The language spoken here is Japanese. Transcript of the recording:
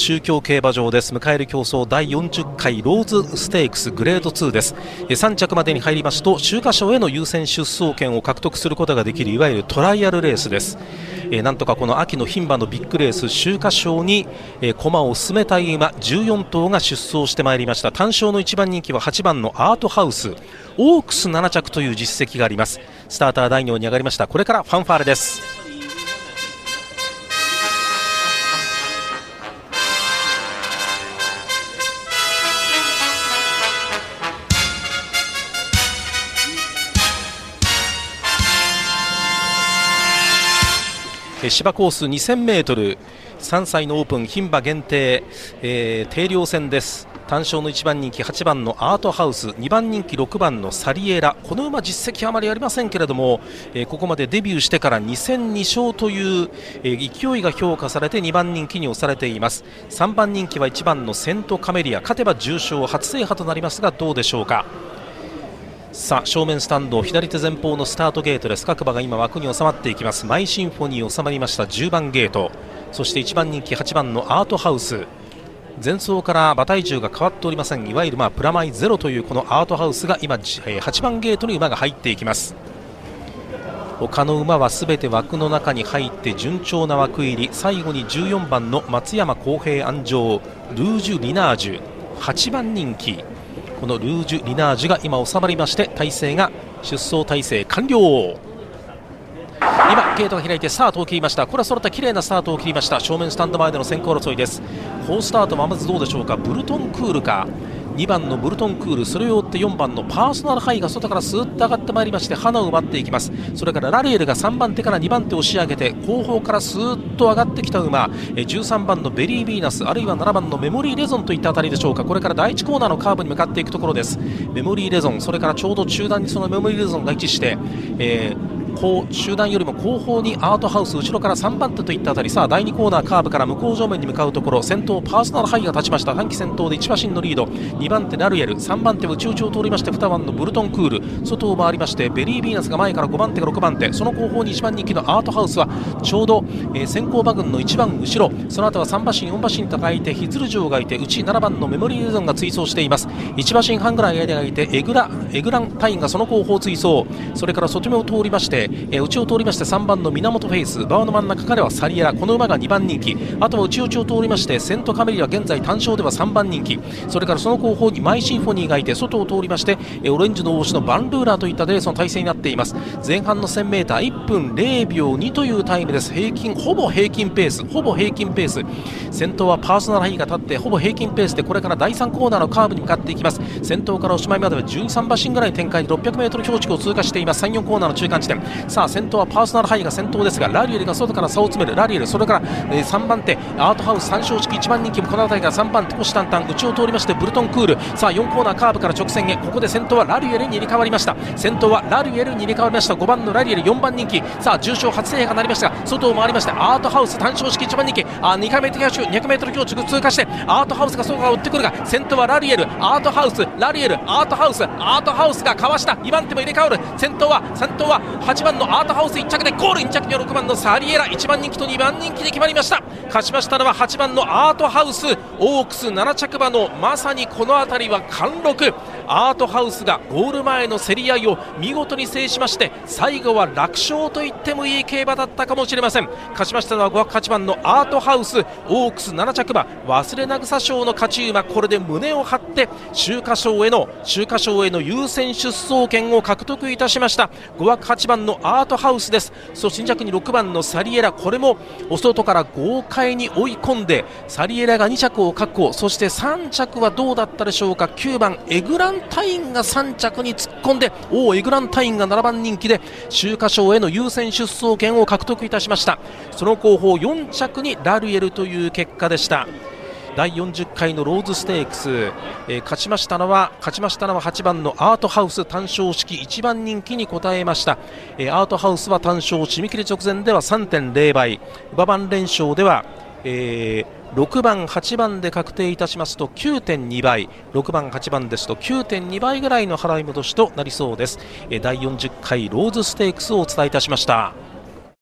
中京競馬場です。迎える競争第40回ローズステークスグレード2です。3着までに入りますと秋華賞への優先出走権を獲得することができるいわゆるトライアルレースです。えなんとかこの秋の牝馬のビッグレース秋華賞に、え駒を進めたい馬14頭が出走してまいりました。単勝の1番人気は8番のアートハウスオークス7着という実績があります。スターター第2に上がりました。これからファンファーレです。芝コース 2000m 3歳のオープン牝馬限定、えー、定量戦です。単勝の1番人気8番のアートハウス。2番人気6番のサリエラ。この馬実績あまりありませんけれども、えー、ここまでデビューしてから2戦2勝という、えー、勢いが評価されて2番人気に押されています。3番人気は1番のセントカメリア。勝てば重賞初制覇となりますがどうでしょうか？さあ正面スタンド左手前方のスタートゲートです。各馬が今枠に収まっていきます。マイシンフォニー収まりました。10番ゲート。そして1番人気8番のアートハウス。前走から馬体重が変わっておりません。いわゆるまあプラマイゼロというこのアートハウスが今8番ゲートに馬が入っていきます。他の馬はすべて枠の中に入って順調な枠入り。最後に14番の松山公平安城。ルージュ・リナージュ。8番人気。このルージュ・リナージュが今収まりまして体勢が出走体制完了。今ゲートが開いてスタートを切りました。これは揃った綺麗なスタートを切りました。正面スタンド前での先行争いです。好スタートはまずどうでしょうか？ブルトンクールか？2番のブルトンクールそれを追って4番のパーソナルハイが外からスーッと上がってまいりましてハナを奪っていきます。それからラリュエルが3番手から2番手を押し上げて後方からスーッと上がってきた馬。13番のベリーヴィーナスあるいは7番のメモリーレゾンといったあたりでしょうか。これから第1コーナーのカーブに向かっていくところです。メモリーレゾンそれからちょうど中団にそのメモリーレゾンが位置して、えー後集団よりも後方にアートハウス後ろから3番手といったあたり。さあ第2コーナーカーブから向こう正面に向かうところ。先頭パーソナルハイが立ちました。単騎先頭で1馬身のリード。2番手ラリュエル。3番手は内々を通りまして2番のブルトンクール。外を回りましてベリーヴィーナスが前から5番手が6番手。その後方に1番人気のアートハウスはちょうど、えー、先行馬群の一番後ろ。その後は3馬身4馬身と開いてヒヅルジョウがいて内7番のメモリーレゾンが追走しています。1馬身半ぐらい間がいてエグラエグランタインがその後方追走。それから外目を通りまして、えー、内を通りまして3番の源フェイス馬場の真ん中からはサリエラこの馬が2番人気。あとは内内を通りましてセントカメリア現在単勝では3番人気。それからその後方にマイシンフォニーがいて外を通りましてえオレンジの帽子のヴァンルーラーといったレースの体制になっています。前半の 1000m1 分0秒2というタイムです。平均ほぼ平均ペースほぼ平均ペース。先頭はパーソナルハイが立ってほぼ平均ペースでこれから第3コーナーのカーブに向かっていきます。先頭からおしまいまでは13馬身ぐらいの展開で 600m 標識を通過しています。34コーナーの中間地点。さあ先頭はパーソナルハイが先頭ですがラリエルが外から差を詰める。ラリエルそれから、えー、3番手アートハウス3勝式1番人気もこの辺りが3番手虎視眈々内を通りましてブルトンクール。さあ4コーナーカーブから直線へ。ここで先頭はラリエルに入れ替わりました。先頭はラリエルに入れ替わりました。5番のラリエル4番人気。さあ重賞初制覇がなりましたが外を回りましてアートハウス単勝式1番人気。あ2回目200メートル強通過してアートハウスが外から追ってくるが先頭はラリエル。アートハウスラリエル。アートハウスアートハウスがかわした。2番手も入れ替わる。先頭は先頭は8番のアートハウス1着でゴール1着には6番のサリエラ。1番人気と2番人気で決まりました。勝ちましたのは8番のアートハウス。オークス7着馬のまさにこの辺りは貫禄。アートハウスがゴール前の競り合いを見事に制しまして最後は楽勝と言ってもいい競馬だったかもしれません。勝ちましたのは5枠8番のアートハウスオークス7着馬忘れなぐさ賞の勝ち馬これで胸を張って秋華賞への秋華賞への優先出走権を獲得いたしました。5枠8番のアートハウスです。そして2着に6番のサリエラこれもお外から豪快に追い込んでサリエラが2着を確保。そして3着はどうだったでしょうか？9番エグランタインが3着に突っ込んでおエグランタインが7番人気で秋華賞への優先出走権を獲得いたしました。その後方4着にラルエルという結果でした。第40回のローズステークス、えー、勝ちましたのは勝ちましたのは8番のアートハウス単勝式1番人気に応えました、えー、アートハウスは単勝締め切り直前では3.0倍。馬番連勝では、えー6番、8番で確定いたしますと9.2倍6番、8番ですと9.2倍ぐらいの払い戻しとなりそうですえ第40回ローズステークスをお伝えいたしました。